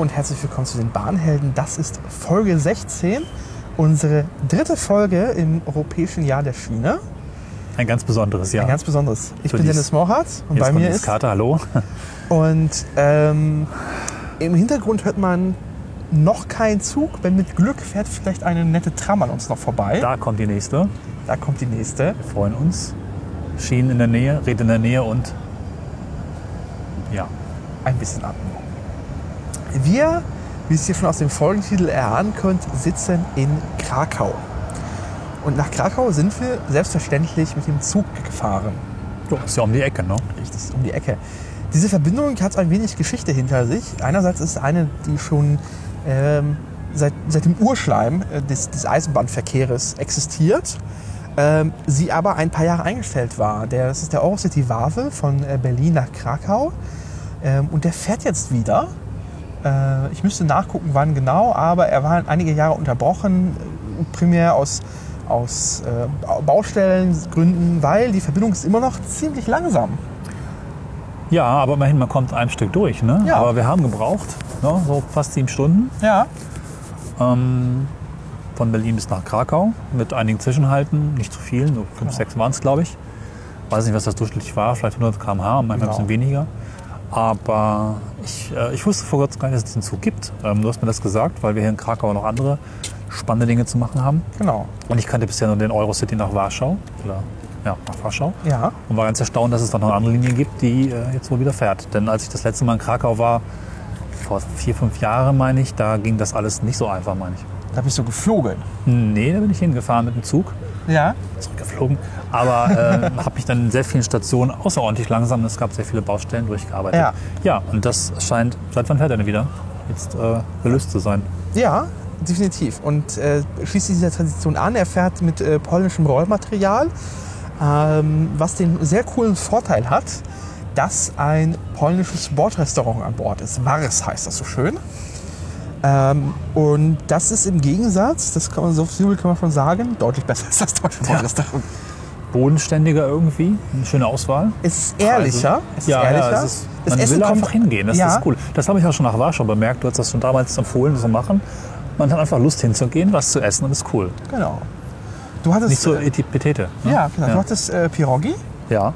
und herzlich willkommen zu den Bahnhelden. Das ist Folge 16, unsere dritte Folge im Europäischen Jahr der Schiene. Ein ganz besonderes Jahr. Ein ganz besonderes. Ich Für bin Dennis Morhardt und bei mir ist. Kater, hallo. Und ähm, im Hintergrund hört man noch keinen Zug. Wenn mit Glück fährt vielleicht eine nette Tram an uns noch vorbei. Da kommt die nächste. Da kommt die nächste. Wir freuen uns. Schienen in der Nähe, Red in der Nähe und ja, Ein bisschen Atmung. Wir, wie ihr es hier schon aus dem Folgentitel erahnen könnt, sitzen in Krakau. Und nach Krakau sind wir selbstverständlich mit dem Zug gefahren. Jo, ist ja um die Ecke, ne? Richtig, um die Ecke. Diese Verbindung hat ein wenig Geschichte hinter sich. Einerseits ist eine, die schon ähm, seit, seit dem Urschleim äh, des, des Eisenbahnverkehrs existiert, ähm, sie aber ein paar Jahre eingestellt war. Der, das ist der Eurocity Wawel von äh, Berlin nach Krakau. Ähm, und der fährt jetzt wieder. Äh, ich müsste nachgucken, wann genau, aber er war einige Jahre unterbrochen, primär aus, aus äh, Baustellengründen, weil die Verbindung ist immer noch ziemlich langsam. Ja, aber immerhin, man kommt ein Stück durch, ne? Ja. Aber wir haben gebraucht, ne? so fast sieben Stunden. Ja. Ähm, von Berlin bis nach Krakau mit einigen Zwischenhalten, nicht zu viel, nur fünf, Genau. sechs waren es, glaube ich. Weiß nicht, was das durchschnittlich war, vielleicht 100 km/h, manchmal Genau. ein bisschen weniger. Aber ich, äh, ich wusste vor kurzem gar nicht, dass es den Zug gibt. Ähm, du hast mir das gesagt, weil wir hier in Krakau noch andere spannende Dinge zu machen haben. Genau. Und ich kannte bisher nur den Eurocity nach Warschau. Oder, ja, nach Warschau. Ja. Und war ganz erstaunt, dass es dann noch eine andere Linie gibt, die äh, jetzt wohl wieder fährt. Denn als ich das letzte Mal in Krakau war, vor vier, fünf Jahren meine ich, da ging das alles nicht so einfach, meine ich. Da bist du geflogen. Nee, da bin ich hingefahren mit dem Zug, Ja. zurückgeflogen. Aber äh, habe mich dann in sehr vielen Stationen außerordentlich langsam, es gab sehr viele Baustellen, durchgearbeitet. Ja. ja, und das scheint, seit wann fährt er denn wieder? Jetzt äh, gelöst zu sein. Ja, definitiv. Und äh, schließt sich dieser Tradition an. Er fährt mit äh, polnischem Rollmaterial, ähm, was den sehr coolen Vorteil hat, dass ein polnisches Bordrestaurant an Bord ist. Wars heißt das so schön. Ähm, und das ist im Gegensatz, das kann man so viel kann man schon sagen, deutlich besser als das deutsche Bordrestaurant. Bodenständiger irgendwie, eine schöne Auswahl. Es ist ehrlicher. Es ist ja, ehrlicher. ja, es ist, man Essen will einfach hingehen, das ja, ist cool. Das habe ich auch schon nach Warschau bemerkt, du hast das schon damals empfohlen, zu machen. Man hat einfach Lust hinzugehen, was zu essen und ist cool. Genau. Du hattest, Nicht so äh, etipetete. Ne? ja, genau. Du hattest äh, Pierogi. ja.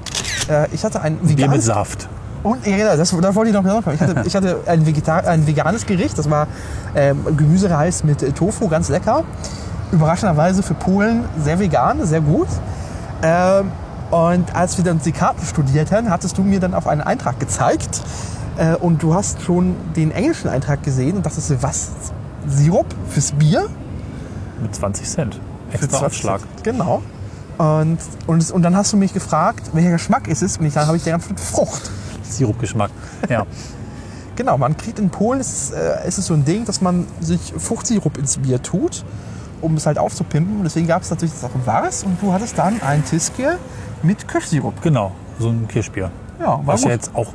Äh, ich hatte ein Bier mit veganes Saft. Und ja, genau, das, da wollte ich noch kommen. Ich hatte, ich hatte ein, Vegetar ein veganes Gericht, das war ähm, Gemüsereis mit äh, Tofu, ganz lecker. Überraschenderweise für Polen sehr vegan, sehr gut. Ähm, und als wir dann die Karten studierten, hattest du mir dann auf einen Eintrag gezeigt. Äh, und du hast schon den englischen Eintrag gesehen und dachtest, was? Sirup fürs Bier? Mit 20 Cent. Für Extra 20 Aufschlag. Genau. Und, und, und dann hast du mich gefragt, welcher Geschmack ist es? Und ich, dann habe ich dir geantwortet, Frucht. Sirupgeschmack. Ja. Genau, man kriegt in Polen, ist, äh, ist es so ein Ding, dass man sich Fruchtsirup ins Bier tut, um es halt aufzupimpen. Und deswegen gab es natürlich das auch Wars und du hattest dann ein Tiske mit Kirschsirup. genau, so ein Kirschbier. Ja, war Was gut. ja jetzt auch,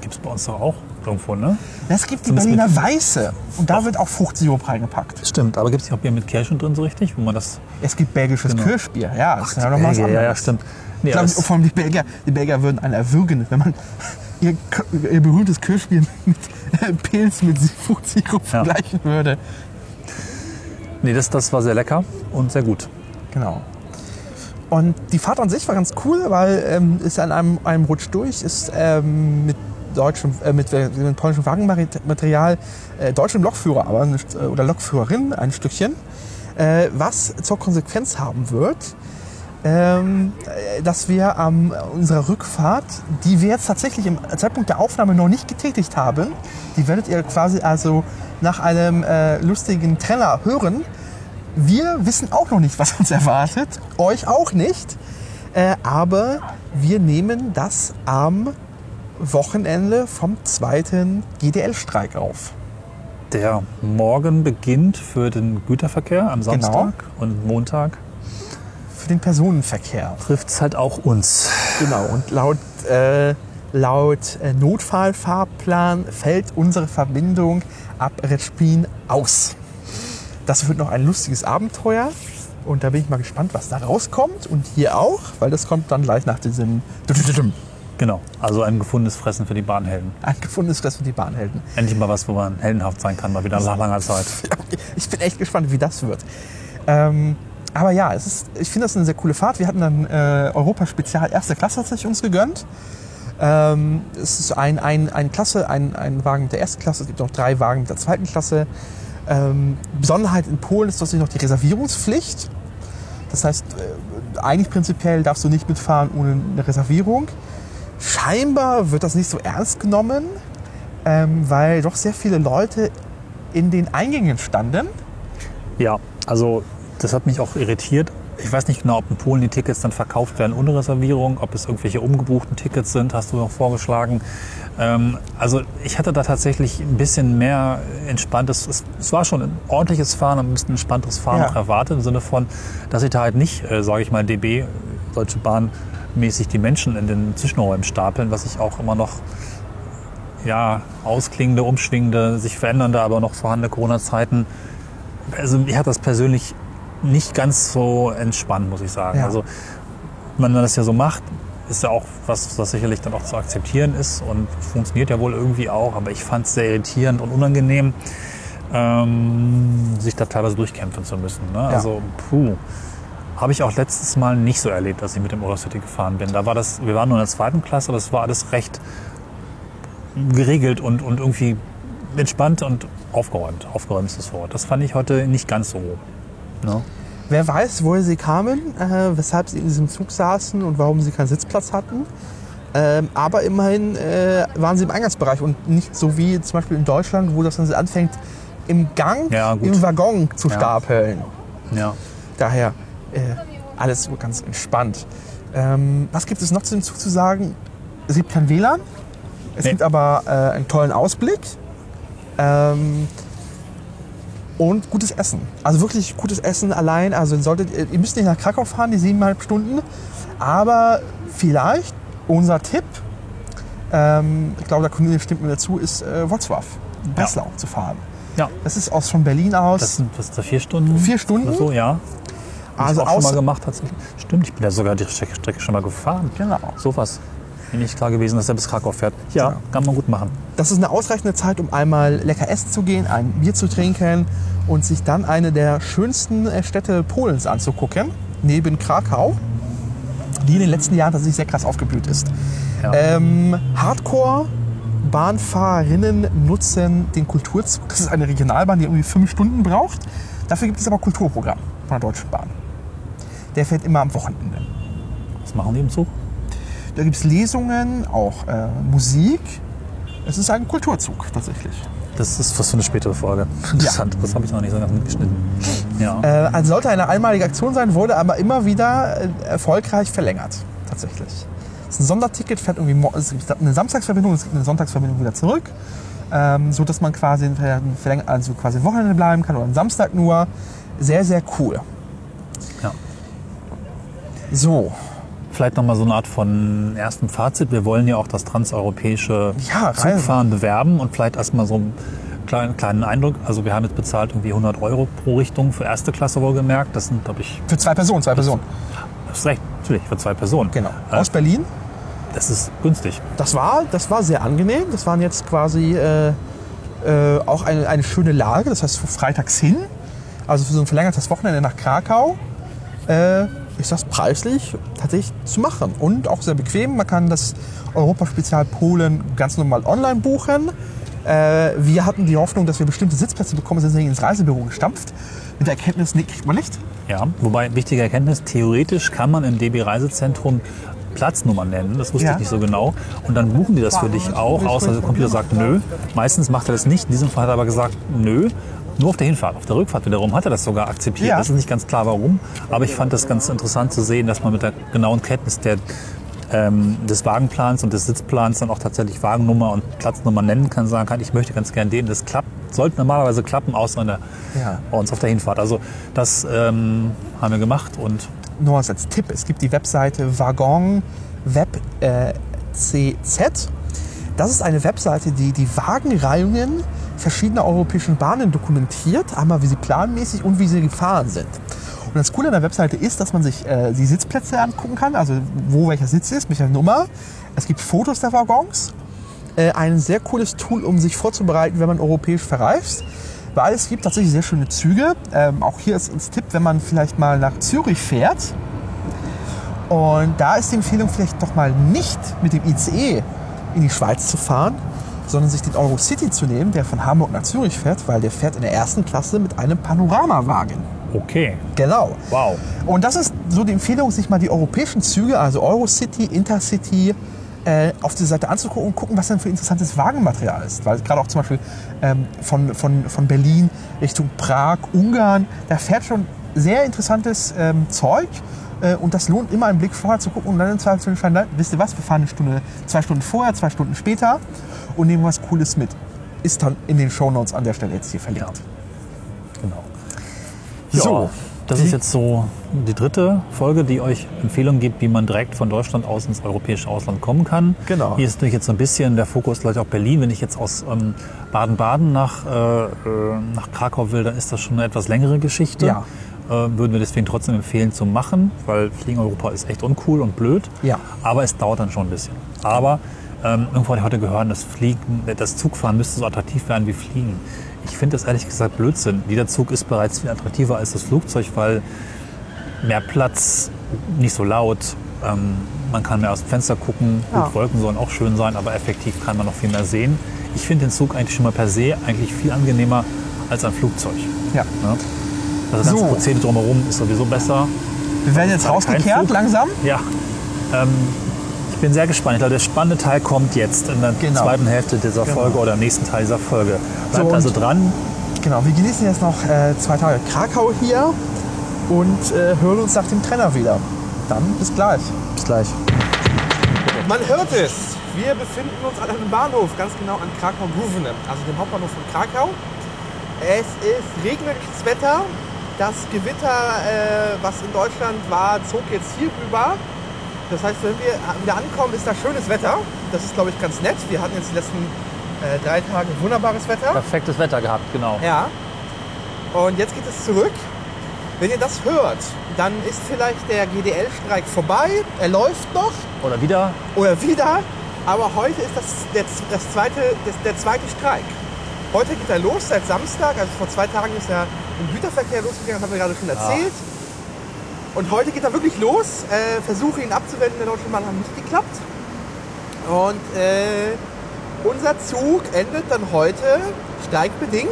gibt es bei uns doch auch irgendwo, ne? Das gibt die Zumindest Berliner Weiße und da wird auch Fruchtsirup reingepackt. Stimmt, aber gibt es auch Bier mit Kirschen drin so richtig, wo man das... Es gibt belgisches Genau. Kirschbier, ja, das ist ja noch was ja, ja, ja, anderes. stimmt. Nee, Ich glaube, aber es- vor allem die Belgier, die Belgier würden einen erwürgen, wenn man ihr, K- ihr berühmtes Kirschbier mit äh, Pilz mit Fruchtsirup Ja. vergleichen würde. nee, das, das war sehr lecker und sehr gut. Genau. Und die Fahrt an sich war ganz cool, weil ähm, ist an einem, einem Rutsch durch, ist ähm, mit deutschem, äh, mit, mit polnischem Wagenmaterial, äh, deutschem Lokführer, aber äh, oder Lokführerin ein Stückchen, äh, was zur Konsequenz haben wird, ähm, äh, dass wir an unserer Rückfahrt, die wir jetzt tatsächlich im Zeitpunkt der Aufnahme noch nicht getätigt haben, die werdet ihr quasi also nach einem äh, lustigen Treller hören, wir wissen auch noch nicht, was uns erwartet. Euch auch nicht. Äh, aber wir nehmen das am Wochenende vom zweiten GDL-Streik auf. Der Morgen beginnt für den Güterverkehr am Samstag und Montag Für den Personenverkehr. trifft es halt auch uns. Genau. Und laut, äh, laut äh, Notfallfahrplan fällt unsere Verbindung ab Retspin aus. Das wird noch ein lustiges Abenteuer. Und da bin ich mal gespannt, was da rauskommt. Und hier auch, weil das kommt dann gleich nach diesem Genau, also ein gefundenes Fressen für die Bahnhelden. ein gefundenes Fressen für die Bahnhelden. Endlich mal was, wo man heldenhaft sein kann, mal wieder nach langer Zeit. Ich bin echt gespannt, wie das wird. Ähm, aber ja, es ist, ich finde das eine sehr coole Fahrt. Wir hatten dann äh, Europa Spezial erste Klasse tatsächlich uns gegönnt. Ähm, es ist ein, ein, ein Klasse, ein, ein Wagen mit der ersten Klasse, es gibt noch drei Wagen mit der zweiten Klasse. Ähm, Besonderheit in Polen ist tatsächlich noch die Reservierungspflicht. Das heißt, äh, eigentlich prinzipiell darfst du nicht mitfahren ohne eine Reservierung. Scheinbar wird das nicht so ernst genommen, ähm, weil doch sehr viele Leute in den Eingängen standen. Ja, also das hat mich auch irritiert. Ich weiß nicht genau, ob in Polen die Tickets dann verkauft werden ohne Reservierung, ob es irgendwelche umgebuchten Tickets sind, hast du noch vorgeschlagen. Ähm, also ich hatte da tatsächlich ein bisschen mehr entspanntes, es, es war schon ein ordentliches Fahren, ein bisschen entspannteres Fahren Ja. erwartet, im Sinne von, dass ich da halt nicht, äh, sage ich mal, DB, Deutsche Bahn, mäßig die Menschen in den Zwischenräumen stapeln, was ich auch immer noch ja, ausklingende, umschwingende, sich verändernde, aber noch vorhandene Corona-Zeiten. Also mir hat das persönlich nicht ganz so entspannt, muss ich sagen. Ja. Also wenn man das ja so macht, ist ja auch was, was sicherlich dann auch zu akzeptieren ist und funktioniert ja wohl irgendwie auch, aber ich fand es sehr irritierend und unangenehm, ähm, sich da teilweise durchkämpfen zu müssen. Ne? Also puh. Habe ich auch letztes Mal nicht so erlebt, als ich mit dem Eurocity gefahren bin. Da war das, wir waren nur in der zweiten Klasse, aber es war alles recht geregelt und, und irgendwie entspannt und aufgeräumt. Aufgeräumt ist das Wort. Das fand ich heute nicht ganz so. Ne? Wer weiß, woher sie kamen, äh, weshalb sie in diesem Zug saßen und warum sie keinen Sitzplatz hatten. Ähm, aber immerhin äh, waren sie im Eingangsbereich und nicht so wie zum Beispiel in Deutschland, wo das dann anfängt, im Gang, Ja, im Waggon zu Ja. stapeln. Ja. Daher alles so ganz entspannt. Ähm, was gibt es noch zu dem Zug zu sagen? Es gibt kein WLAN. Es Nee. gibt aber äh, einen tollen Ausblick. Ähm, und gutes Essen. Also wirklich gutes Essen allein. Also solltet, ihr ihr müsst nicht nach Krakau fahren, die siebeneinhalb Stunden. Aber vielleicht unser Tipp, ähm, ich glaube, der Kunde stimmt mir dazu, ist äh, Wrocław, Breslau zu fahren. ja. Das ist aus von Berlin aus. Das sind was ist da vier Stunden? Vier Stunden? Oder so, ja. Also ich auch schon mal gemacht tatsächlich. Stimmt, ich bin ja sogar die Strecke, schon mal gefahren. Genau. Sowas. Bin nicht klar gewesen, dass er bis Krakau fährt. Ja, Genau. kann man gut machen. Das ist eine ausreichende Zeit, um einmal lecker essen zu gehen, ein Bier zu trinken und sich dann eine der schönsten äh, Städte Polens anzugucken, neben Krakau, die in den letzten Jahren tatsächlich sehr krass aufgeblüht ist. Ja. Ähm, Hardcore-Bahnfahrerinnen nutzen den Kulturzug. Das ist eine Regionalbahn, die irgendwie fünf Stunden braucht. Dafür gibt es aber Kulturprogramm von der Deutschen Bahn. Der fährt immer am Wochenende. Was machen die im Zug? Da gibt es Lesungen, auch äh, Musik. Es ist ein Kulturzug tatsächlich. Das ist was für eine spätere Folge. Interessant, das habe ich noch nicht so ganz mitgeschnitten. Ja. Äh, also sollte eine einmalige Aktion sein, wurde aber immer wieder äh, erfolgreich verlängert. Tatsächlich. Es ist ein Sonderticket, fährt irgendwie es gibt eine Samstagsverbindung, es gibt eine Sonntagsverbindung wieder zurück. Ähm, so dass man quasi, also quasi ein Wochenende bleiben kann oder am Samstag nur. Sehr, sehr cool. Ja. So, Vielleicht nochmal so eine Art von erstem Fazit. Wir wollen ja auch das transeuropäische Ja. Zugfahren bewerben und vielleicht erstmal so einen kleinen, kleinen Eindruck. Also wir haben jetzt bezahlt irgendwie 100 Euro pro Richtung für erste Klasse wohlgemerkt. Das sind, glaube ich, für zwei Personen, zwei Personen. das ist recht, natürlich, für zwei Personen. Genau. Äh, Aus Berlin. das ist günstig. Das war, das war sehr angenehm. Das waren jetzt quasi äh, äh, auch eine, eine schöne Lage. Das heißt, freitags hin, also für so ein verlängertes Wochenende nach Krakau, ist das preislich tatsächlich zu machen. Und auch sehr bequem. Man kann das Europaspezial Polen ganz normal online buchen. Äh, wir hatten die Hoffnung, dass wir bestimmte Sitzplätze bekommen, sind ins Reisebüro gestampft. Mit der Erkenntnis, nee, kriegt man nicht. Ja, wobei wichtige Erkenntnis, theoretisch kann man im DB Reisezentrum Platznummer nennen, das wusste Ja. ich nicht so genau. Und dann buchen die das für dich auch, außer der Computer sagt nö. Meistens macht er das nicht. In diesem Fall hat er aber gesagt nö. Nur auf der Hinfahrt. Auf der Rückfahrt wiederum hat er das sogar akzeptiert. Ja. Das ist nicht ganz klar warum. Aber ich fand das ganz interessant zu sehen, dass man mit der genauen Kenntnis der, ähm, des Wagenplans und des Sitzplans dann auch tatsächlich Wagennummer und Platznummer nennen kann, sagen kann, ich möchte ganz gern den. Das klappt, sollte normalerweise klappen, außer in der, Ja. bei uns auf der Hinfahrt. Also das ähm, haben wir gemacht und nur als Tipp, es gibt die Webseite Waggon Web äh, CZ. Das ist eine Webseite, die die Wagenreihungen verschiedener europäischen Bahnen dokumentiert, einmal wie sie planmäßig und wie sie gefahren sind. Und das Coole an der Webseite ist, dass man sich äh, die Sitzplätze angucken kann, also wo welcher Sitz ist, welcher Nummer. Es gibt Fotos der Waggons. Äh, ein sehr cooles Tool, um sich vorzubereiten, wenn man europäisch verreist. Weil es gibt tatsächlich sehr schöne Züge. Ähm, auch hier ist uns Tipp, wenn man vielleicht mal nach Zürich fährt. Und da ist die Empfehlung vielleicht doch mal nicht mit dem ICE in die Schweiz zu fahren, sondern sich den Eurocity zu nehmen, der von Hamburg nach Zürich fährt, weil der fährt in der ersten Klasse mit einem Panoramawagen. Okay. Genau. Wow. Und das ist so die Empfehlung, sich mal die europäischen Züge, also Eurocity, Intercity, äh, auf dieser Seite anzugucken und gucken, was denn für interessantes Wagenmaterial ist. Weil gerade auch zum Beispiel ähm, von, von, von Berlin Richtung Prag, Ungarn, da fährt schon sehr interessantes ähm, Zeug. Äh, und das lohnt immer einen Blick vorher zu gucken und dann im Zweifel zu entscheiden, nein, wisst ihr was, wir fahren eine Stunde, zwei Stunden vorher, zwei Stunden später und nehmen was Cooles mit. Ist dann in den Shownotes an der Stelle jetzt hier verlinkt. Genau. So, Ja, das ist jetzt so die dritte Folge, die euch Empfehlungen gibt, wie man direkt von Deutschland aus ins europäische Ausland kommen kann. Genau. Hier ist natürlich jetzt so ein bisschen der Fokus gleich auf Berlin. Wenn ich jetzt aus ähm, Baden-Baden nach, äh, äh, nach Krakau will, dann ist das schon eine etwas längere Geschichte. Ja. Äh, würden wir deswegen trotzdem empfehlen zu machen, weil Fliegen Europa ist echt uncool und blöd. Ja. Aber es dauert dann schon ein bisschen. Aber ähm, irgendwo habe ich heute gehört, das Fliegen, das Zugfahren müsste so attraktiv werden wie Fliegen. Ich finde das ehrlich gesagt Blödsinn. Jeder Zug ist bereits viel attraktiver als das Flugzeug, weil mehr Platz, nicht so laut, ähm, man kann mehr aus dem Fenster gucken. Ja. Gut, Wolken sollen auch schön sein, aber effektiv kann man noch viel mehr sehen. Ich finde den Zug eigentlich schon mal per se eigentlich viel angenehmer als ein Flugzeug. Ja. Ne? Das ganze So. Prozedere drumherum ist sowieso besser. Wir werden jetzt rausgekehrt langsam. Ja. Ähm, ich bin sehr gespannt. Ich glaube, der spannende Teil kommt jetzt in der Genau. zweiten Hälfte dieser Folge oder im nächsten Teil dieser Folge. Bleibt So, also dran. Genau, wir genießen jetzt noch äh, zwei Tage Krakau hier und äh, hören uns nach dem Trenner wieder. Dann bis gleich. Bis gleich. Man hört es. Wir befinden uns an einem Bahnhof, ganz genau an Krakau-Główne, also dem Hauptbahnhof von Krakau. Es ist regnerisches Wetter. Das Gewitter, äh, was in Deutschland war, zog jetzt hier rüber. Das heißt, wenn wir wieder ankommen, ist da schönes Wetter. Das ist, glaube ich, ganz nett. Wir hatten jetzt die letzten äh, drei Tage wunderbares Wetter. Perfektes Wetter gehabt, genau. Ja. Und jetzt geht es zurück. Wenn ihr das hört, dann ist vielleicht der GDL-Streik vorbei. Er läuft noch Oder wieder. oder wieder. Aber heute ist das der, das zweite, das, der zweite Streik. Heute geht er los seit Samstag. Also vor zwei Tagen ist er im Güterverkehr losgegangen, das haben wir gerade schon erzählt. Und heute geht er wirklich los. Äh, Versuche ihn abzuwenden in Bahn haben nicht geklappt. Und äh, unser Zug endet dann heute streikbedingt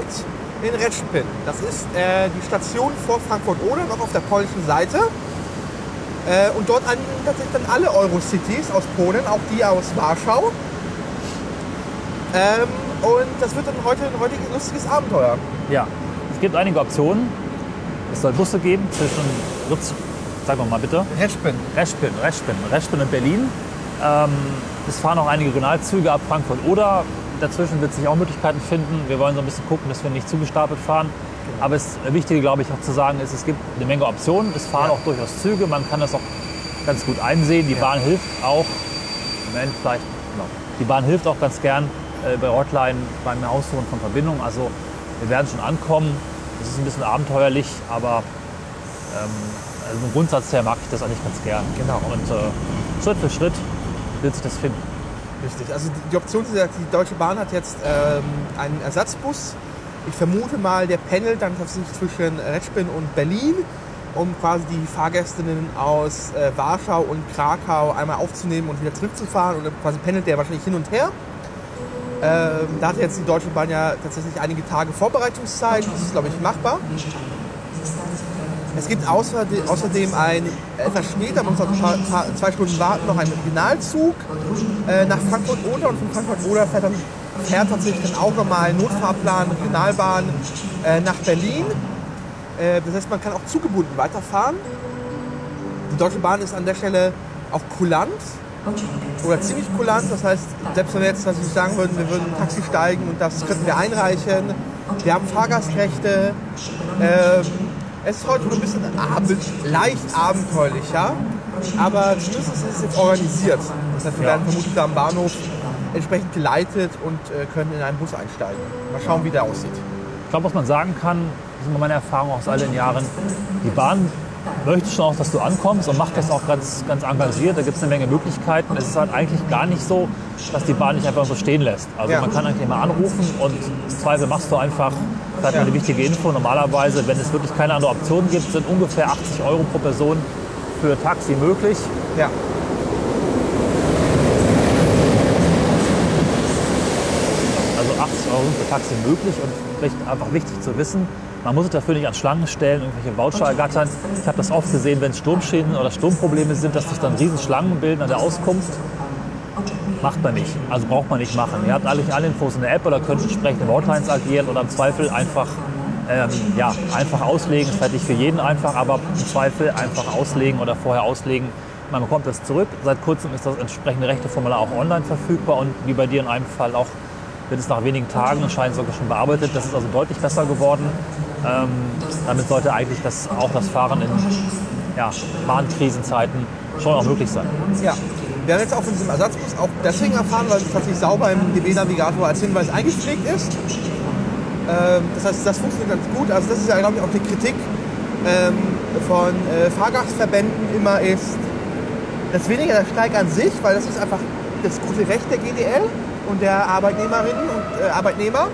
in Retschpin. Das ist äh, die Station vor Frankfurt-Oder, noch auf der polnischen Seite. Äh, und dort anliegen tatsächlich dann alle Eurocities aus Polen, auch die aus Warschau. Ähm, und das wird dann heute ein heutiges lustiges Abenteuer. Ja. Es gibt einige Optionen. Es soll Busse geben zwischen Ritz, sag mal bitte. Retschpin. Reschpin, Reschpin, Reschpin und Berlin. Ähm, es fahren auch einige Regionalzüge ab Frankfurt oder dazwischen wird sich auch Möglichkeiten finden. Wir wollen so ein bisschen gucken, dass wir nicht zugestapelt fahren. Aber das Wichtige, glaube ich, auch zu sagen ist, es gibt eine Menge Optionen. Es fahren Ja. auch durchaus Züge. Man kann das auch ganz gut einsehen. Die Bahn hilft auch, Moment, vielleicht, genau. Die Bahn hilft auch ganz gern äh, bei Hotline beim Aussuchen von Verbindungen. Also wir werden schon ankommen. Es ist ein bisschen abenteuerlich, aber ähm, also vom Grundsatz her mag ich das eigentlich ganz gern. Genau. Und äh, Schritt für Schritt wird sich das finden. Richtig. Also die, Option ist, die Deutsche Bahn hat jetzt ähm, einen Ersatzbus. Ich vermute mal, der pendelt dann tatsächlich zwischen Retschpin und Berlin, um quasi die Fahrgästinnen aus äh, Warschau und Krakau einmal aufzunehmen und wieder zurückzufahren. Und quasi pendelt der wahrscheinlich hin und her. Ähm, da hat jetzt die Deutsche Bahn ja tatsächlich einige Tage Vorbereitungszeit. Das ist, glaube ich, machbar. Es gibt außerdem, ein, etwas später, man muss paar, zwei Stunden warten, noch einen Regionalzug äh, nach Frankfurt-Oder und von Frankfurt-Oder fährt, fährt tatsächlich dann auch nochmal Notfahrplan, Regionalbahn äh, nach Berlin. Äh, das heißt, man kann auch zugebunden weiterfahren. Die Deutsche Bahn ist an der Stelle auch kulant oder ziemlich kulant. Das heißt, selbst wenn wir jetzt was ich sagen würden, wir würden ein Taxi steigen und das könnten wir einreichen. Wir haben Fahrgastrechte. Ähm, es ist heute noch ein bisschen abend, leicht abenteuerlicher, aber zumindest ist es jetzt organisiert. Das heißt, wir Ja. werden vermutlich da am Bahnhof entsprechend geleitet und äh, können in einen Bus einsteigen. Mal schauen, wie der aussieht. Ich glaube, was man sagen kann, das ist immer meine Erfahrung aus all den Jahren, die Bahn möchte schon auch, dass du ankommst und macht das auch ganz, ganz engagiert. Da gibt es eine Menge Möglichkeiten. Es ist halt eigentlich gar nicht so, dass die Bahn nicht einfach so stehen lässt. Also Ja. man kann eigentlich mal anrufen und im Zweifel machst du einfach vielleicht Ja. eine wichtige Info. Normalerweise, wenn es wirklich keine andere Option gibt, sind ungefähr 80 Euro pro Person für Taxi möglich. Ja. Also 80 Euro sind für Taxi möglich und vielleicht einfach wichtig zu wissen, man muss sich dafür nicht an Schlangen stellen, irgendwelche Voucher ergattern. Ich habe das oft gesehen, wenn Sturmschäden oder Sturmprobleme sind, dass sich dann riesen Schlangen bilden an der Auskunft. Macht man nicht, also braucht man nicht machen. Ihr habt eigentlich alle Infos in der App oder könnt entsprechend in Hotlines agieren oder im Zweifel einfach, ähm, ja, einfach auslegen. Ist vielleicht nicht für jeden einfach, aber im Zweifel einfach auslegen oder vorher auslegen. Man bekommt das zurück. Seit kurzem ist das entsprechende Rechteformular auch online verfügbar und wie bei dir in einem Fall auch wird es nach wenigen Tagen anscheinend sogar schon bearbeitet. Das ist also deutlich besser geworden. Ähm, damit sollte eigentlich das, auch das Fahren in ja, Bahnkrisenzeiten schon auch möglich sein. Ja. Wir haben jetzt auch von diesem Ersatzbus auch deswegen erfahren, weil es tatsächlich sauber im DB-Navigator als Hinweis eingepflegt ist. Ähm, das heißt, das funktioniert ganz gut. Also das ist ja, glaube ich, auch die Kritik ähm, von äh, Fahrgastverbänden immer ist, das weniger der Streik an sich, weil das ist einfach das gute Recht der GDL und der Arbeitnehmerinnen und äh, Arbeitnehmer.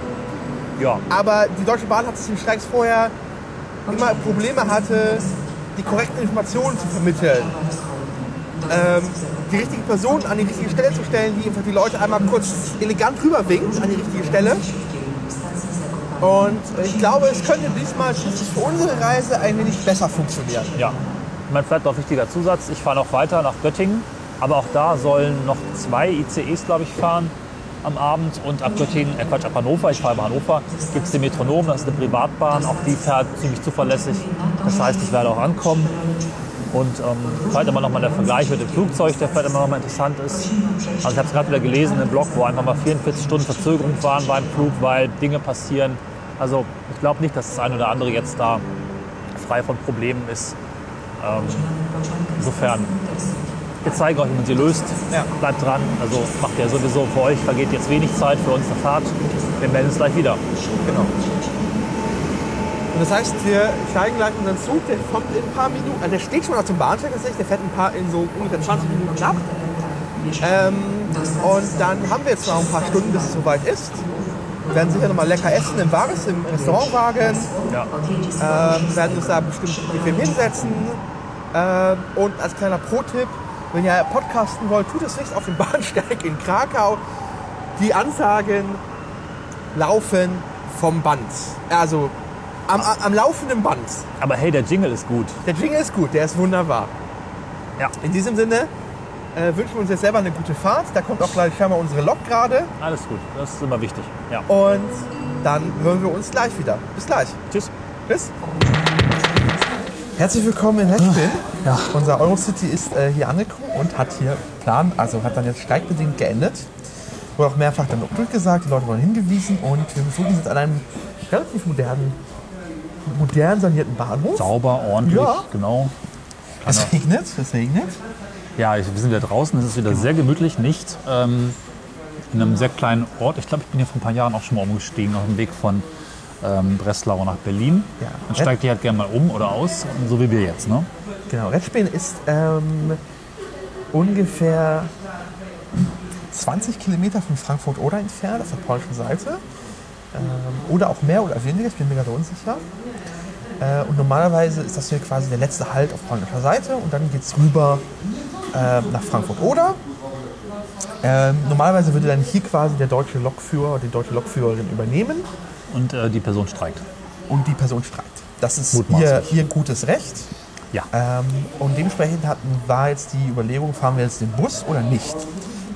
Ja, Aber die Deutsche Bahn hat es in Streiks vorher immer Probleme hatte, die korrekten Informationen zu vermitteln. Ähm, die richtige Person an die richtige Stelle zu stellen, die einfach die Leute einmal kurz elegant rüberwinkt an die richtige Stelle. Und ich glaube, es könnte diesmal für unsere Reise ein wenig besser funktionieren. Ja, ich meine, vielleicht noch wichtiger Zusatz. Ich fahre noch weiter nach Göttingen, aber auch da sollen noch zwei ICEs, glaube ich, fahren am Abend. Und ab Göttingen, äh Quatsch, ab Hannover, ich fahre bei Hannover, gibt es den Metronom, das ist eine Privatbahn. Auch die fährt ziemlich zuverlässig. Das heißt, ich werde auch ankommen. Und ähm, vielleicht immer noch mal der Vergleich mit dem Flugzeug, der vielleicht immer noch mal interessant ist. Also ich habe es gerade wieder gelesen im Blog, wo einfach mal 44 Stunden Verzögerung waren beim Flug, weil Dinge passieren. Also ich glaube nicht, dass das eine oder andere jetzt da frei von Problemen ist. Ähm, insofern, wir zeigen euch, wie man sie löst. Ja. Bleibt dran. Also macht ja sowieso für euch, vergeht jetzt wenig Zeit, für uns eine Fahrt. Wir melden uns gleich wieder. Genau. Und das heißt, wir steigen gleich unseren Zug, der kommt in ein paar Minuten, also der steht schon auf dem Bahnsteig tatsächlich, der fährt ein paar, in so ungefähr 20 Minuten ab. Ähm, und dann haben wir jetzt noch ein paar Stunden, bis es soweit ist. Wir werden sicher noch mal lecker essen im Wagens, im Restaurantwagen. Ja. Ähm, werden uns da bestimmt bequem hinsetzen. Ähm, und als kleiner Pro-Tipp, wenn ihr podcasten wollt, tut es nicht auf dem Bahnsteig in Krakau. Die Ansagen laufen vom Band. Also am, am laufenden Band. Aber hey, der Jingle ist gut. Der Jingle ist gut, der ist wunderbar. Ja. In diesem Sinne äh, wünschen wir uns jetzt selber eine gute Fahrt. Da kommt auch gleich scheinbar unsere Lok gerade. Alles gut. Das ist immer wichtig. Ja. Und dann hören wir uns gleich wieder. Bis gleich. Tschüss. Tschüss. Herzlich willkommen in Hechpin. Ja. Unser Eurocity ist äh, hier angekommen und hat hier Plan, also hat dann jetzt streikbedingt geendet. Wurde auch mehrfach dann durchgesagt, die Leute wurden hingewiesen und wir befinden uns jetzt an einem relativ modernen, modern sanierten Bahnhof. Sauber, ordentlich, Ja. genau. Es regnet, es regnet. Ja, wir sind wieder draußen. Es ist wieder sehr gemütlich, nicht ähm, in einem sehr kleinen Ort. Ich glaube, ich bin hier vor ein paar Jahren auch schon mal umgestiegen auf dem Weg von ähm, Breslau nach Berlin. Ja. Dann steigt die halt gerne mal um oder aus, so wie wir jetzt. Ne? Genau, Redspin ist ähm, ungefähr 20 Kilometer von Frankfurt-Oder entfernt, auf der polnischen Seite. Ähm, oder auch mehr oder weniger, ich bin mir gerade unsicher. Äh, und normalerweise ist das hier quasi der letzte Halt auf polnischer Seite und dann geht es rüber ähm, nach Frankfurt-Oder. Ähm, normalerweise würde dann hier quasi der deutsche Lokführer oder die deutsche Lokführerin übernehmen Und äh, die Person streikt. und die Person streikt. Das ist hier, hier gutes Recht. Ja. Ähm, und dementsprechend hatten, war jetzt die Überlegung, fahren wir jetzt den Bus oder nicht.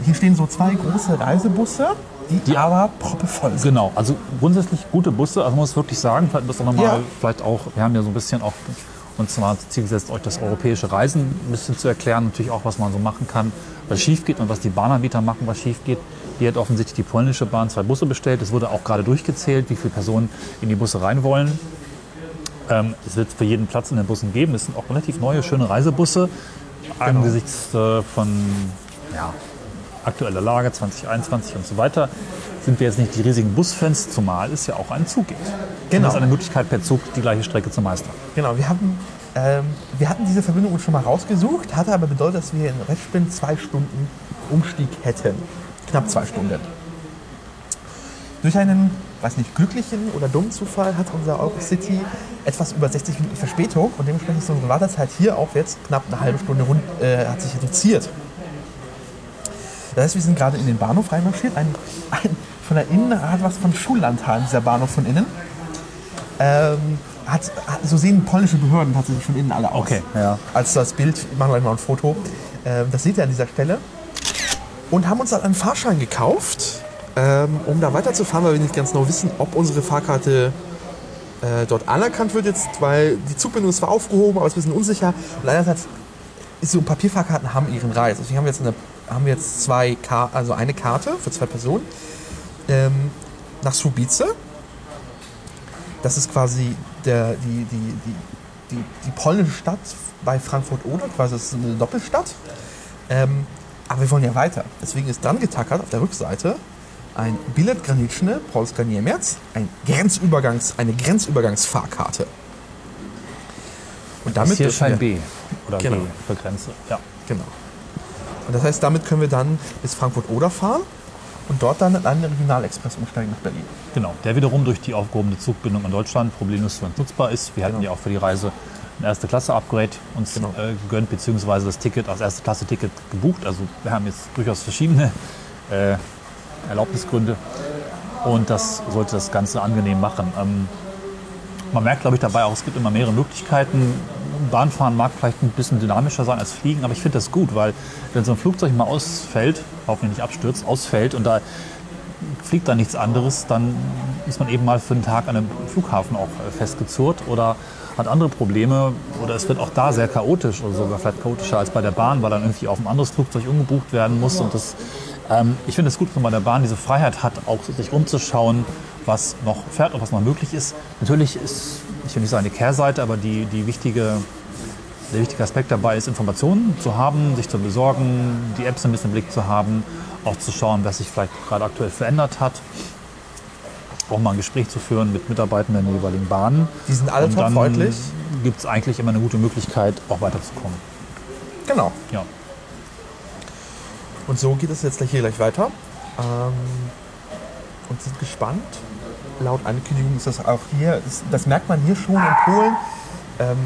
Hier stehen so zwei große Reisebusse, die, Die- aber proppevoll sind. Genau, also grundsätzlich gute Busse, also man muss wirklich sagen, vielleicht das auch nochmal, Ja. vielleicht auch, wir haben ja so ein bisschen auch uns mal zum Ziel gesetzt, euch das europäische Reisen ein bisschen zu erklären, natürlich auch, was man so machen kann, was schief geht und was die Bahnanbieter machen, was schief geht. Hier hat offensichtlich die polnische Bahn zwei Busse bestellt. Es wurde auch gerade durchgezählt, wie viele Personen in die Busse rein wollen. Ähm, es wird für jeden Platz in den Bussen geben. Es sind auch relativ neue, schöne Reisebusse. Angesichts äh, von ja, aktueller Lage 2021 und so weiter sind wir jetzt nicht die riesigen Busfans, zumal es ja auch einen Zug gibt. Genau. Das ist eine Möglichkeit, per Zug die gleiche Strecke zu meistern. Genau, wir haben Ähm, wir hatten diese Verbindung uns schon mal rausgesucht, hatte aber bedeutet, dass wir in Restspind zwei Stunden Umstieg hätten. Knapp zwei Stunden. Durch einen, weiß nicht, glücklichen oder dummen Zufall hat unser Eurocity etwas über 60 Minuten Verspätung und dementsprechend ist unsere Wartezeit hier auch jetzt knapp eine halbe Stunde rund, äh, hat sich reduziert. Das heißt, wir sind gerade in den Bahnhof reinmarschiert. Ein, ein, von der Innenart was von Schullandheim, dieser Bahnhof von innen. Ähm, hat, hat, so sehen polnische Behörden tatsächlich von innen alle aus. Okay, ja. Als das Bild, ich mache gleich mal ein Foto, ähm, das seht ihr an dieser Stelle. Und haben uns dann einen Fahrschein gekauft, ähm, um da weiterzufahren, weil wir nicht ganz genau wissen, ob unsere Fahrkarte äh, dort anerkannt wird jetzt, weil die Zugbindung ist zwar aufgehoben, aber es ist ein bisschen unsicher. Und einerseits ist so Papierfahrkarten haben ihren Reis. Deswegen haben wir jetzt, eine, haben wir jetzt zwei Kar also eine Karte für zwei Personen ähm, nach Subice. Das ist quasi der, die, die, die, die, die polnische Stadt bei Frankfurt-Oder, quasi das ist eine Doppelstadt. Ähm, aber wir wollen ja weiter. Deswegen ist dran getackert auf der Rückseite ein Bilet Graniczny Polska Niemiec, ein Grenzübergangs, eine Grenzübergangsfahrkarte. Und damit das hier Schein B oder genau. G für Grenze. Ja. Genau. Und das heißt, damit können wir dann bis Frankfurt-Oder fahren und dort dann in einen Regionalexpress umsteigen nach Berlin. Genau, der wiederum durch die aufgehobene Zugbindung in Deutschland problemlos für uns nutzbar ist. Wir hatten genau. ja auch für die Reise ein erste Klasse Upgrade uns genau. äh, gegönnt, beziehungsweise das Ticket als erste Klasse Ticket gebucht. Also wir haben jetzt durchaus verschiedene äh, Erlaubnisgründe und das sollte das Ganze angenehm machen. Ähm, man merkt, glaube ich, dabei auch, es gibt immer mehrere Möglichkeiten. Bahnfahren mag vielleicht ein bisschen dynamischer sein als Fliegen, aber ich finde das gut, weil wenn so ein Flugzeug mal ausfällt, hoffentlich nicht abstürzt, ausfällt und da fliegt da nichts anderes, dann ist man eben mal für einen Tag an einem Flughafen auch äh, festgezurrt oder hat andere Probleme oder es wird auch da sehr chaotisch oder sogar vielleicht chaotischer als bei der Bahn, weil dann irgendwie auf ein anderes Flugzeug umgebucht werden muss und das ähm, ich finde es gut, dass man bei der Bahn diese Freiheit hat, auch sich umzuschauen, was noch fährt und was noch möglich ist. Natürlich ist, ich will nicht sagen die Kehrseite, aber die, die wichtige, der wichtige Aspekt dabei ist, Informationen zu haben, sich zu besorgen, die Apps ein bisschen im Blick zu haben, auch zu schauen, was sich vielleicht gerade aktuell verändert hat. Auch mal ein Gespräch zu führen mit Mitarbeitenden der jeweiligen Bahnen. Die sind alle freundlich. gibt es eigentlich immer eine gute Möglichkeit, auch weiterzukommen. Genau. Ja. Und so geht es jetzt hier gleich weiter. Ähm, und sind gespannt. Laut Ankündigung ist das auch hier, das merkt man hier schon in Polen. Ähm,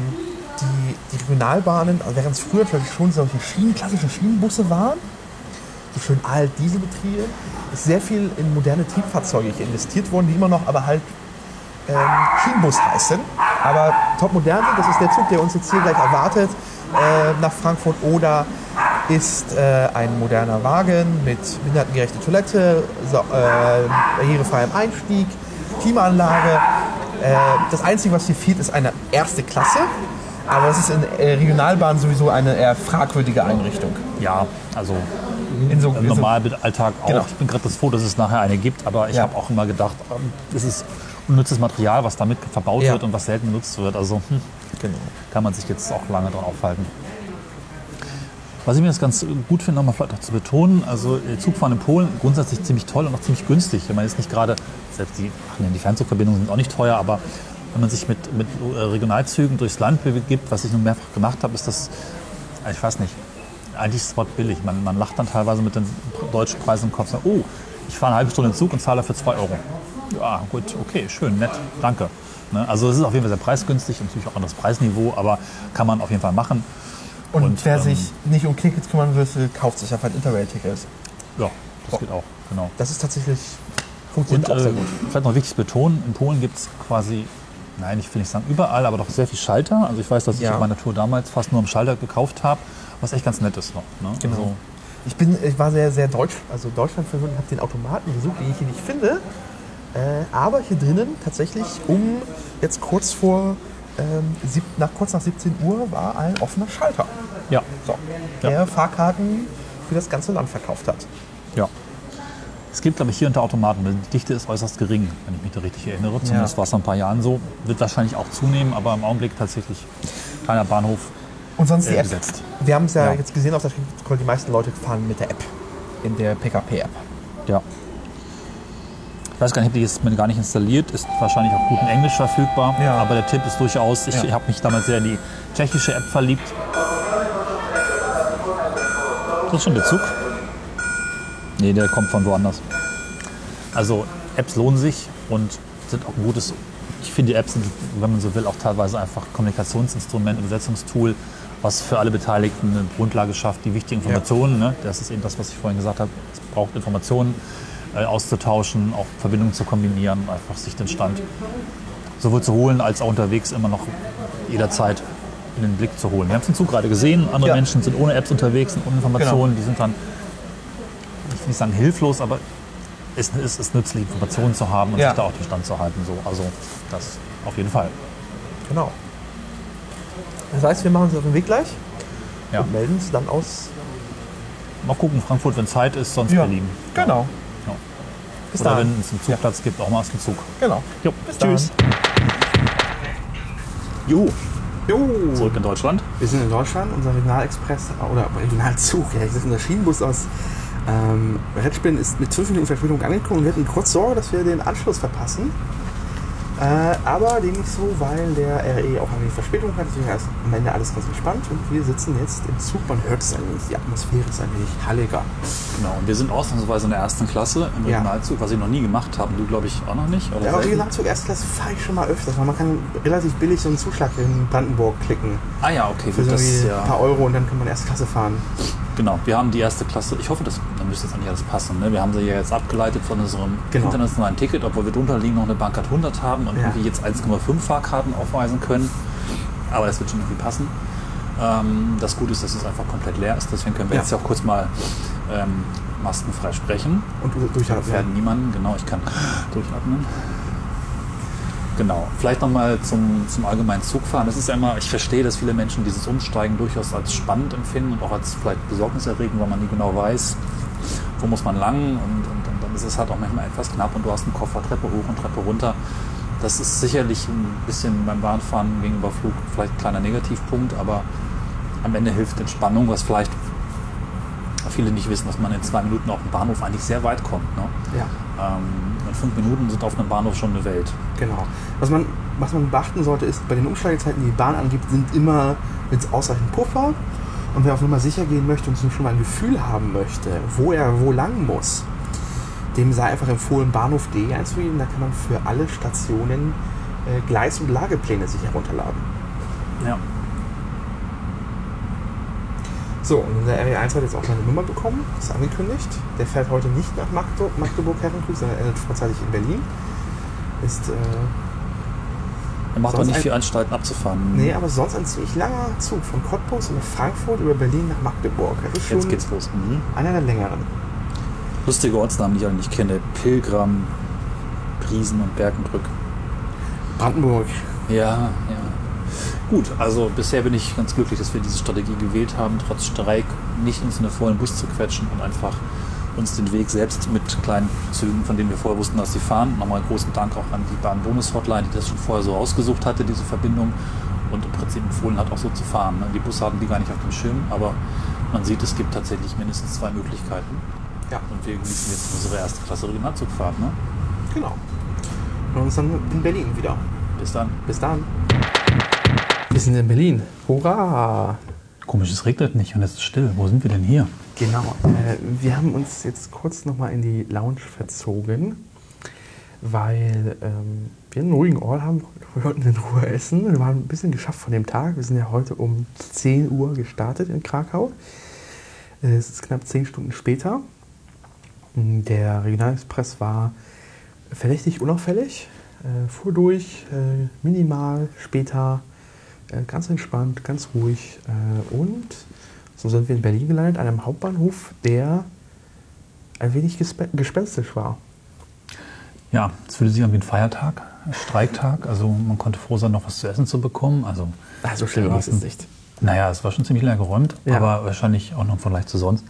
die, die Regionalbahnen, also während es früher natürlich schon solche Schienen, klassische Schienenbusse waren, so schön alt Dieselbetriebe, ist sehr viel in moderne Triebfahrzeuge investiert worden, die immer noch aber halt ähm, Schienenbus heißen. Aber top modern sind, das ist der Zug, der uns jetzt hier gleich erwartet, äh, nach Frankfurt oder ist äh, ein moderner Wagen mit behindertengerechter Toilette, so, äh, barrierefreiem Einstieg, Klimaanlage. Äh, das Einzige, was hier fehlt, ist eine erste Klasse. Aber das ist in äh, Regionalbahnen sowieso eine eher fragwürdige Einrichtung. Ja, also in so, im Normalalltag auch. Genau. Ich bin gerade das froh, dass es nachher eine gibt, aber ich ja. habe auch immer gedacht, ähm, es ist unnützes Material, was damit verbaut ja. wird und was selten genutzt wird. Also hm, genau. kann man sich jetzt auch lange dran aufhalten. Was ich mir jetzt ganz gut finde, nochmal vielleicht auch zu betonen, also äh, Zugfahren in Polen grundsätzlich ziemlich toll und auch ziemlich günstig. Man jetzt nicht gerade, selbst die, die Fernzugverbindungen sind auch nicht teuer, aber wenn man sich mit, mit äh, Regionalzügen durchs Land begibt, was ich nun mehrfach gemacht habe, ist das, ich weiß nicht, eigentlich ist Wort billig. Man, man lacht dann teilweise mit den deutschen Preisen im Kopf sagt, oh, ich fahre eine halbe Stunde in Zug und zahle dafür 2 Euro. Ja, gut, okay, schön, nett, danke. Ne? Also es ist auf jeden Fall sehr preisgünstig und natürlich auch an das Preisniveau, aber kann man auf jeden Fall machen. Und, und wer ähm, sich nicht um Tickets kümmern will, kauft sich einfach ein Interrail-Ticket. Ja, das oh. geht auch, genau. Das ist tatsächlich, funktioniert und, auch sehr äh, gut. Vielleicht noch wichtig betonen, in Polen gibt es quasi, nein, ich will nicht sagen überall, aber doch sehr viel Schalter. Also ich weiß, dass ja. ich auf meiner Tour damals fast nur am Schalter gekauft habe, was echt ganz nett ist noch. Ne? Genau. Also, ich, bin, ich war sehr, sehr deutsch, also Deutschland verwöhnt, habe den Automaten gesucht, den ich hier nicht finde. Äh, aber hier drinnen tatsächlich um jetzt kurz vor ähm, sieb, nach, kurz nach 17 Uhr war ein offener Schalter. Ja. So, der ja. Fahrkarten für das ganze Land verkauft hat. Ja. Es gibt, glaube ich, hier unter Automaten. Die Dichte ist äußerst gering, wenn ich mich da richtig erinnere. Zumindest ja. war es ein paar Jahren so. Wird wahrscheinlich auch zunehmen, aber im Augenblick tatsächlich kleiner Bahnhof. Und sonst äh, die App. Wir haben es ja, ja, jetzt gesehen auf der Strecke, die meisten Leute fahren mit der App, in der PKP-App. Ja. Ich weiß gar nicht, die ist mir gar nicht installiert, ist wahrscheinlich auch gut in Englisch verfügbar. Ja. Aber der Tipp ist durchaus, ich ja. habe mich damals sehr in die tschechische App verliebt. Das ist schon der Zug. Nee, der kommt von woanders. Also Apps lohnen sich und sind auch ein gutes, ich finde die Apps sind, wenn man so will, auch teilweise einfach Kommunikationsinstrument, Übersetzungstool, was für alle Beteiligten eine Grundlage schafft, die wichtigen Informationen, ne? das ist eben das, was ich vorhin gesagt habe, es braucht Informationen äh, auszutauschen, auch Verbindungen zu kombinieren, einfach sich den Stand sowohl zu holen als auch unterwegs immer noch jederzeit in den Blick zu holen. Wir haben es im Zug gerade gesehen, andere Ja. Menschen sind ohne Apps unterwegs und ohne Informationen, die sind dann, ich will nicht sagen hilflos, aber es ist, ist nützlich, Informationen zu haben und Ja. sich da auch den Stand zu halten. So. Also das auf jeden Fall. Genau. Das heißt, wir machen uns auf den Weg gleich Ja. und melden uns dann aus. Mal gucken, Frankfurt, wenn Zeit ist, sonst Ja. Berlin. Genau. Ja. Bis Oder dann. wenn es einen Zugplatz gibt, auch mal aus dem Zug. Genau. Jo. Bis Tschüss. Jo. Jo. Zurück in Deutschland. Wir sind in Deutschland, unser Regionalexpress oder Regionalzug, ja, das ist unser Schienenbus aus ähm, Redspin ist mit 5 Minuten Verspätung angekommen und wir hatten kurz Sorge, dass wir den Anschluss verpassen. Äh, aber dem nicht so, weil der RE auch ein wenig Verspätung hat. Deswegen ist am Ende alles ganz entspannt und wir sitzen jetzt im Zug. Man hört es ein wenig, die Atmosphäre ist ein wenig halliger. Genau. Und wir sind ausnahmsweise in der ersten Klasse im Ja. Regionalzug, was ich noch nie gemacht habe. Du, glaube ich, auch noch nicht. Oder Der selten? Regionalzug Erstklasse fahre ich schon mal öfters, weil man kann relativ billig so einen Zuschlag in Brandenburg klicken. Ah ja, okay. Für so das, ja. ein paar Euro und dann kann man Erstklasse fahren. Genau, wir haben die erste Klasse. Ich hoffe, das, dann müsste jetzt eigentlich alles passen. Ne? Wir haben sie ja jetzt abgeleitet von unserem Genau. internationalen Ticket, obwohl wir drunter liegen noch eine Bankart 100 haben und Ja. irgendwie jetzt 1,5 Fahrkarten aufweisen können. Aber das wird schon irgendwie passen. Ähm, das Gute ist, dass es einfach komplett leer ist. Deswegen können wir Ja. jetzt ja auch kurz mal ähm, maskenfrei sprechen. Und du- Wir durchatmen. gefährden niemanden. Genau, ich kann durchatmen. Genau. Vielleicht nochmal zum, zum allgemeinen Zugfahren. Das ist ja immer, ich verstehe, dass viele Menschen dieses Umsteigen durchaus als spannend empfinden und auch als vielleicht besorgniserregend, weil man nie genau weiß, wo muss man lang und, und, und dann ist es halt auch manchmal etwas knapp und du hast einen Koffer Treppe hoch und Treppe runter. Das ist sicherlich ein bisschen beim Bahnfahren gegenüber Flug vielleicht ein kleiner Negativpunkt, aber am Ende hilft Entspannung, was vielleicht viele nicht wissen, dass man in zwei Minuten auf dem Bahnhof eigentlich sehr weit kommt. Ne? Ja. Ähm, und fünf Minuten sind auf einem Bahnhof schon eine Welt. Genau. Was man, was man beachten sollte, ist, bei den Umsteigezeiten, die die Bahn angibt, sind immer mit ausreichend Puffer. Und wer auf Nummer sicher gehen möchte und schon mal ein Gefühl haben möchte, wo er wo lang muss, dem sei einfach empfohlen, Bahnhof D einzugeben. Da kann man für alle Stationen äh, Gleis- und Lagepläne sich herunterladen. Ja. So, und unser RE1 hat jetzt auch seine Nummer bekommen, ist angekündigt. Der fährt heute nicht nach Magdeburg, Magdeburg-Herrenkrug, sondern endet vorzeitig in Berlin. Ist, äh, Er macht aber nicht ein- viel Anstalten abzufahren. nee, aber sonst ein ziemlich langer Zug von Cottbus über Frankfurt über Berlin nach Magdeburg. Jetzt geht's los. Mhm. einer der längeren. Lustige Ortsnamen, die ich nicht kenne. Pilgram, Priesen und Berkenbrück. Brandenburg. Ja, ja. Gut, also bisher bin ich ganz glücklich, dass wir diese Strategie gewählt haben, trotz Streik nicht uns in den vollen Bus zu quetschen und einfach uns den Weg selbst mit kleinen Zügen, von denen wir vorher wussten, dass sie fahren. Nochmal großen Dank auch an die Bahn-Bonus-Hotline, die das schon vorher so ausgesucht hatte, diese Verbindung und im Prinzip empfohlen hat, auch so zu fahren. ne? Die Busse hatten die gar nicht auf dem Schirm, aber man sieht, es gibt tatsächlich mindestens zwei Möglichkeiten. Ja, Und wir genießen jetzt unsere erste Klasse Regionalzugfahrt. Ne? genau. Und uns dann in Berlin wieder. Bis dann. Bis dann. Wir sind in Berlin. Hurra! Komisch, es regnet nicht und es ist still. Wo sind wir denn hier? Genau. Äh, wir haben uns jetzt kurz nochmal in die Lounge verzogen, weil ähm, wir einen ruhigen Ort haben. Wir wollten in Ruhe essen. Wir waren ein bisschen geschafft von dem Tag. Wir sind ja heute um 10 Uhr gestartet in Krakau. Äh, Es ist knapp 10 Stunden später. Der Regionalexpress war verdächtig unauffällig, äh, fuhr durch, äh, minimal, später äh, ganz entspannt, ganz ruhig. Äh, und so sind wir in Berlin gelandet, an einem Hauptbahnhof, der ein wenig gespe gespenstisch war. Ja, es fühlte sich an wie ein Feiertag, ein Streiktag. Also man konnte froh sein, noch was zu essen zu bekommen. Also, Also schlimm war es nicht. naja, es war schon ziemlich leer geräumt, Ja. aber wahrscheinlich auch noch im Vergleich zu sonst.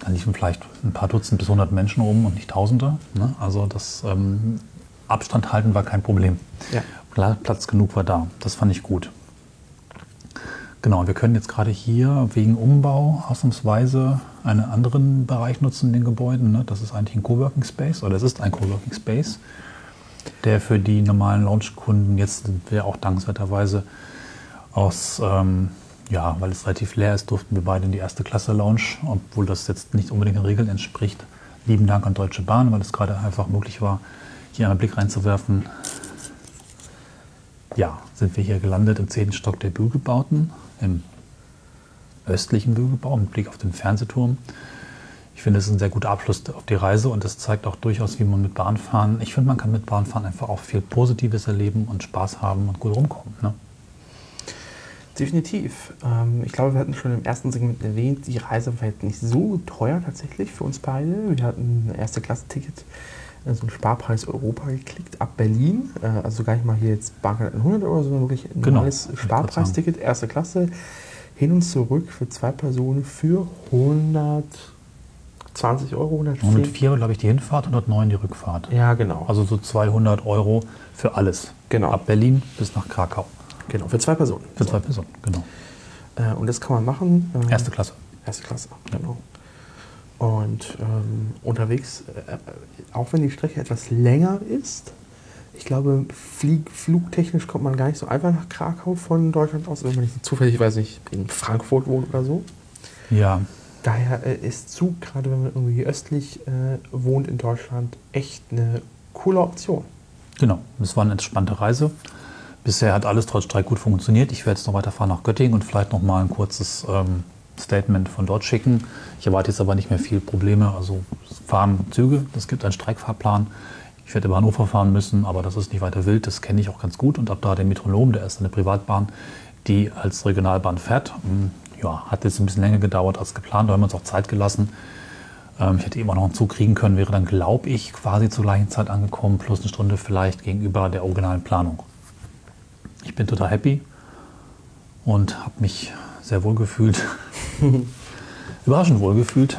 Da liefen vielleicht ein paar Dutzend bis hundert Menschen rum und nicht Tausende. Ne? Also das ähm, Abstand halten war kein Problem. Ja. Pla- Platz genug war da. Das fand ich gut. Genau, wir können jetzt gerade hier wegen Umbau ausnahmsweise einen anderen Bereich nutzen in den Gebäuden. Ne? Das ist eigentlich ein Coworking Space oder es ist ein Coworking Space, der für die normalen Lounge-Kunden jetzt sind wir auch dankenswerterweise Aus, ähm, ja, weil es relativ leer ist, durften wir beide in die erste Klasse Lounge, obwohl das jetzt nicht unbedingt den Regeln entspricht. Lieben Dank an Deutsche Bahn, weil es gerade einfach möglich war, hier einen Blick reinzuwerfen. Ja, sind wir hier gelandet im zehnten Stock der Bürgerbauten, im östlichen Bürgerbau mit Blick auf den Fernsehturm. Ich finde, es ist ein sehr guter Abschluss auf die Reise und es zeigt auch durchaus, wie man mit Bahnfahren, ich finde, man kann mit Bahnfahren einfach auch viel Positives erleben und Spaß haben und gut rumkommen. Ne? Definitiv. Ähm, ich glaube, wir hatten schon im ersten Segment erwähnt, die Reise war jetzt nicht so teuer tatsächlich für uns beide. Wir hatten ein erste Klasse-Ticket, äh, so ein Sparpreis Europa geklickt, ab Berlin. Äh, also gar nicht mal hier jetzt Bahncard 100 oder so, sondern wirklich ein Genau. neues Sparpreisticket, erste Klasse. Hin und zurück für zwei Personen für 120 Euro, 110. 104, glaube ich, die Hinfahrt, 109 die Rückfahrt. Ja, genau. Also so 200 Euro für alles. Genau. Ab Berlin bis nach Krakau. genau, für zwei Personen. Für zwei Personen, genau. Äh, und das kann man machen. Erste Klasse. Erste Klasse, genau. Und ähm, unterwegs, äh, auch wenn die Strecke etwas länger ist, ich glaube, flieg, flugtechnisch kommt man gar nicht so einfach nach Krakau von Deutschland aus, wenn man nicht zufällig, weiß nicht, in Frankfurt wohnt oder so. Ja, Daher äh, ist Zug, gerade wenn man irgendwie östlich äh, wohnt in Deutschland, echt eine coole Option. genau. Es war eine entspannte Reise. Bisher hat alles trotz Streik gut funktioniert. Ich werde jetzt noch weiterfahren nach Göttingen und vielleicht noch mal ein kurzes ähm, Statement von dort schicken. Ich erwarte jetzt aber nicht mehr viel Probleme. Also fahren Züge, es gibt einen Streikfahrplan. Ich werde über Hannover fahren müssen, aber das ist nicht weiter wild. Das kenne ich auch ganz gut. Und ab da den Metronom, der ist eine Privatbahn, die als Regionalbahn fährt. Hm, Ja, hat jetzt ein bisschen länger gedauert als geplant. Da haben wir uns auch Zeit gelassen. Ähm, ich hätte eben auch noch einen Zug kriegen können, wäre dann, glaube ich, quasi zur gleichen Zeit angekommen, plus eine Stunde vielleicht gegenüber der originalen Planung. Ich bin total happy und habe mich sehr wohl gefühlt, überraschend wohl gefühlt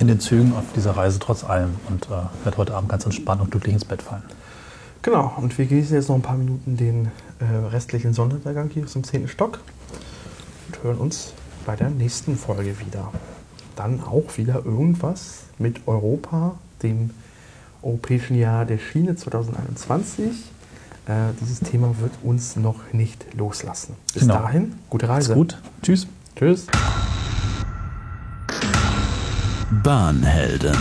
in den Zügen auf dieser Reise trotz allem und äh, werde heute Abend ganz entspannt und glücklich ins Bett fallen. Genau, und wir genießen jetzt noch ein paar Minuten den äh, restlichen Sonnenuntergang hier aus dem 10. Stock und hören uns bei der nächsten Folge wieder. Dann auch wieder irgendwas mit Europa, dem Europäischen Jahr der Schiene 2021. Äh, dieses Thema wird uns noch nicht loslassen. Bis Genau. dahin, gute Ist Reise. gut. Tschüss. Tschüss. Bahnhelden.